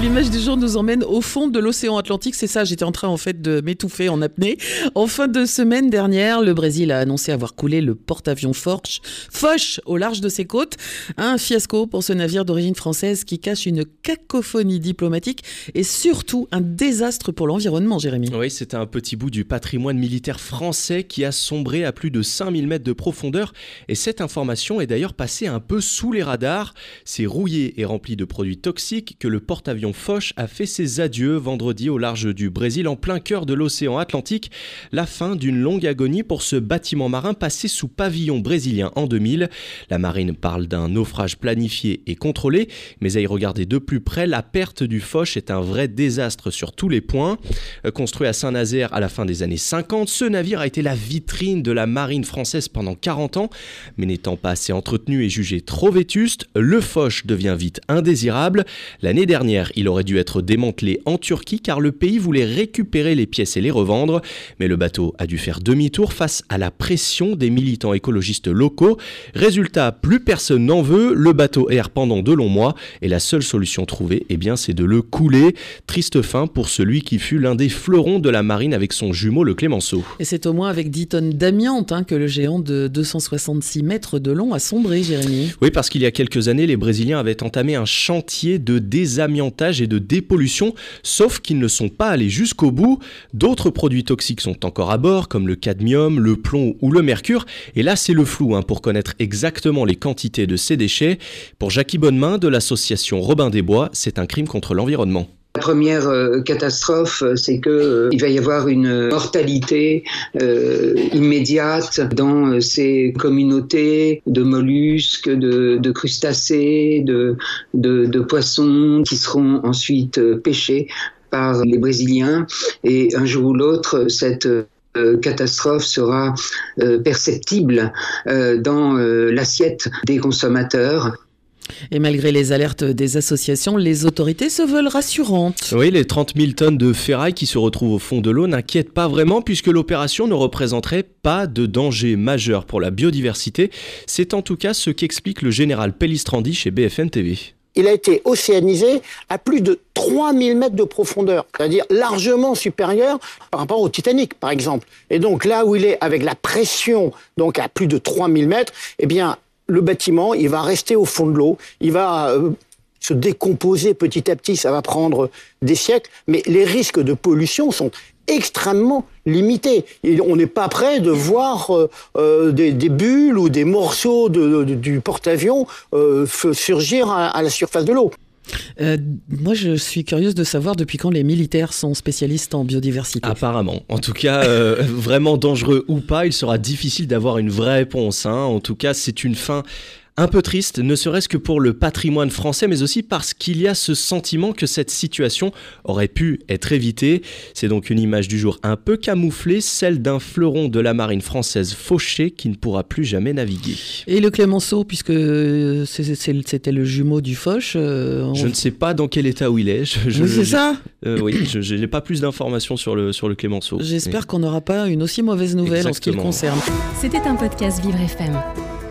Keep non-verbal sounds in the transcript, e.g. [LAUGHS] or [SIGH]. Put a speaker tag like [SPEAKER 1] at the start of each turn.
[SPEAKER 1] L'image du jour nous emmène au fond de l'océan Atlantique. C'est ça, j'étais en train en fait de m'étouffer en apnée. En fin de semaine dernière, le Brésil a annoncé avoir coulé le porte-avions Foch, Foch au large de ses côtes. Un fiasco pour ce navire d'origine française qui cache une cacophonie diplomatique et surtout un désastre pour l'environnement, Jérémy.
[SPEAKER 2] Oui, c'est un petit bout du patrimoine militaire français qui a sombré à plus de 5000 mètres de profondeur. Et cette information est d'ailleurs passée un peu sous les radars. C'est rouillé et rempli de produits toxiques que le porte-avions Foch a fait ses adieux vendredi au large du Brésil en plein cœur de l'océan Atlantique, la fin d'une longue agonie pour ce bâtiment marin passé sous pavillon brésilien en 2000. La marine parle d'un naufrage planifié et contrôlé, mais à y regarder de plus près, la perte du Foch est un vrai désastre sur tous les points. Euh, construit à Saint-Nazaire à la fin des années 50, ce navire a été la vitrine de la marine française pendant 40 ans, mais n'étant pas assez entretenu et jugé trop vétuste, le Foch devient vite indésirable. L'année dernière, il aurait dû être démantelé en Turquie car le pays voulait récupérer les pièces et les revendre, mais le bateau a dû faire demi-tour face à la pression des militants écologistes locaux. Résultat, plus personne n'en veut, le bateau erre pendant de longs mois et la seule solution trouvée, eh bien, c'est de le couler. Triste fin pour celui qui fut l'un des fleurons de la marine avec son jumeau le Clémenceau.
[SPEAKER 1] Et c'est au moins avec 10 tonnes d'amiante hein, que le géant de 266 mètres de long a sombré, Jérémy.
[SPEAKER 2] Oui, parce qu'il y a quelques années, les Brésiliens avaient entamé un chantier de désamiantage et de dépollution, sauf qu'ils ne sont pas allés jusqu'au bout. D'autres produits toxiques sont encore à bord, comme le cadmium, le plomb ou le mercure, et là c'est le flou hein, pour connaître exactement les quantités de ces déchets. Pour Jackie Bonnemain de l'association Robin des Bois, c'est un crime contre l'environnement.
[SPEAKER 3] Première euh, catastrophe, euh, c'est que euh, il va y avoir une mortalité immédiate dans ces communautés de mollusques, de, crustacés, de, poissons qui seront ensuite pêchés par les Brésiliens. Et un jour ou l'autre, cette catastrophe sera perceptible dans l'assiette des consommateurs.
[SPEAKER 1] Et malgré les alertes des associations, les autorités se veulent rassurantes.
[SPEAKER 2] Oui, les 30 000 tonnes de ferraille qui se retrouvent au fond de l'eau n'inquiètent pas vraiment puisque l'opération ne représenterait pas de danger majeur pour la biodiversité. C'est en tout cas ce qu'explique le général Pellistrandi chez BFN TV
[SPEAKER 4] il a été océanisé à plus de 3000 mètres de profondeur, c'est-à-dire largement supérieur par rapport au Titanic, par exemple. Et donc là où il est avec la pression, donc à plus de 3000 mètres, eh bien, le bâtiment, il va rester au fond de l'eau, il va euh, se décomposer petit à petit, ça va prendre des siècles, mais les risques de pollution sont extrêmement limités. on n'est pas prêt de voir euh, euh, des, bulles ou des morceaux du porte-avions surgir à la surface de l'eau.
[SPEAKER 1] Euh, moi, je suis curieuse de savoir depuis quand les militaires sont spécialistes en biodiversité.
[SPEAKER 2] Apparemment. En tout cas, euh, [LAUGHS] vraiment dangereux ou pas, il sera difficile d'avoir une vraie réponse. Hein. En tout cas, c'est une fin un peu triste, ne serait-ce que pour le patrimoine français, mais aussi parce qu'il y a ce sentiment que cette situation aurait pu être évitée. C'est donc une image du jour un peu camouflée, celle d'un fleuron de la marine française fauché qui ne pourra plus jamais naviguer.
[SPEAKER 1] Et le Clémenceau, puisque c'était le jumeau du Foch
[SPEAKER 2] euh, Je ne sais pas dans quel état où il est.
[SPEAKER 1] c'est ça
[SPEAKER 2] euh, Oui, je n'ai pas plus d'informations sur le, sur le Clémenceau.
[SPEAKER 1] J'espère qu'on n'aura pas une aussi mauvaise nouvelle en ce qui le concerne.
[SPEAKER 5] C'était un podcast Vivre FM.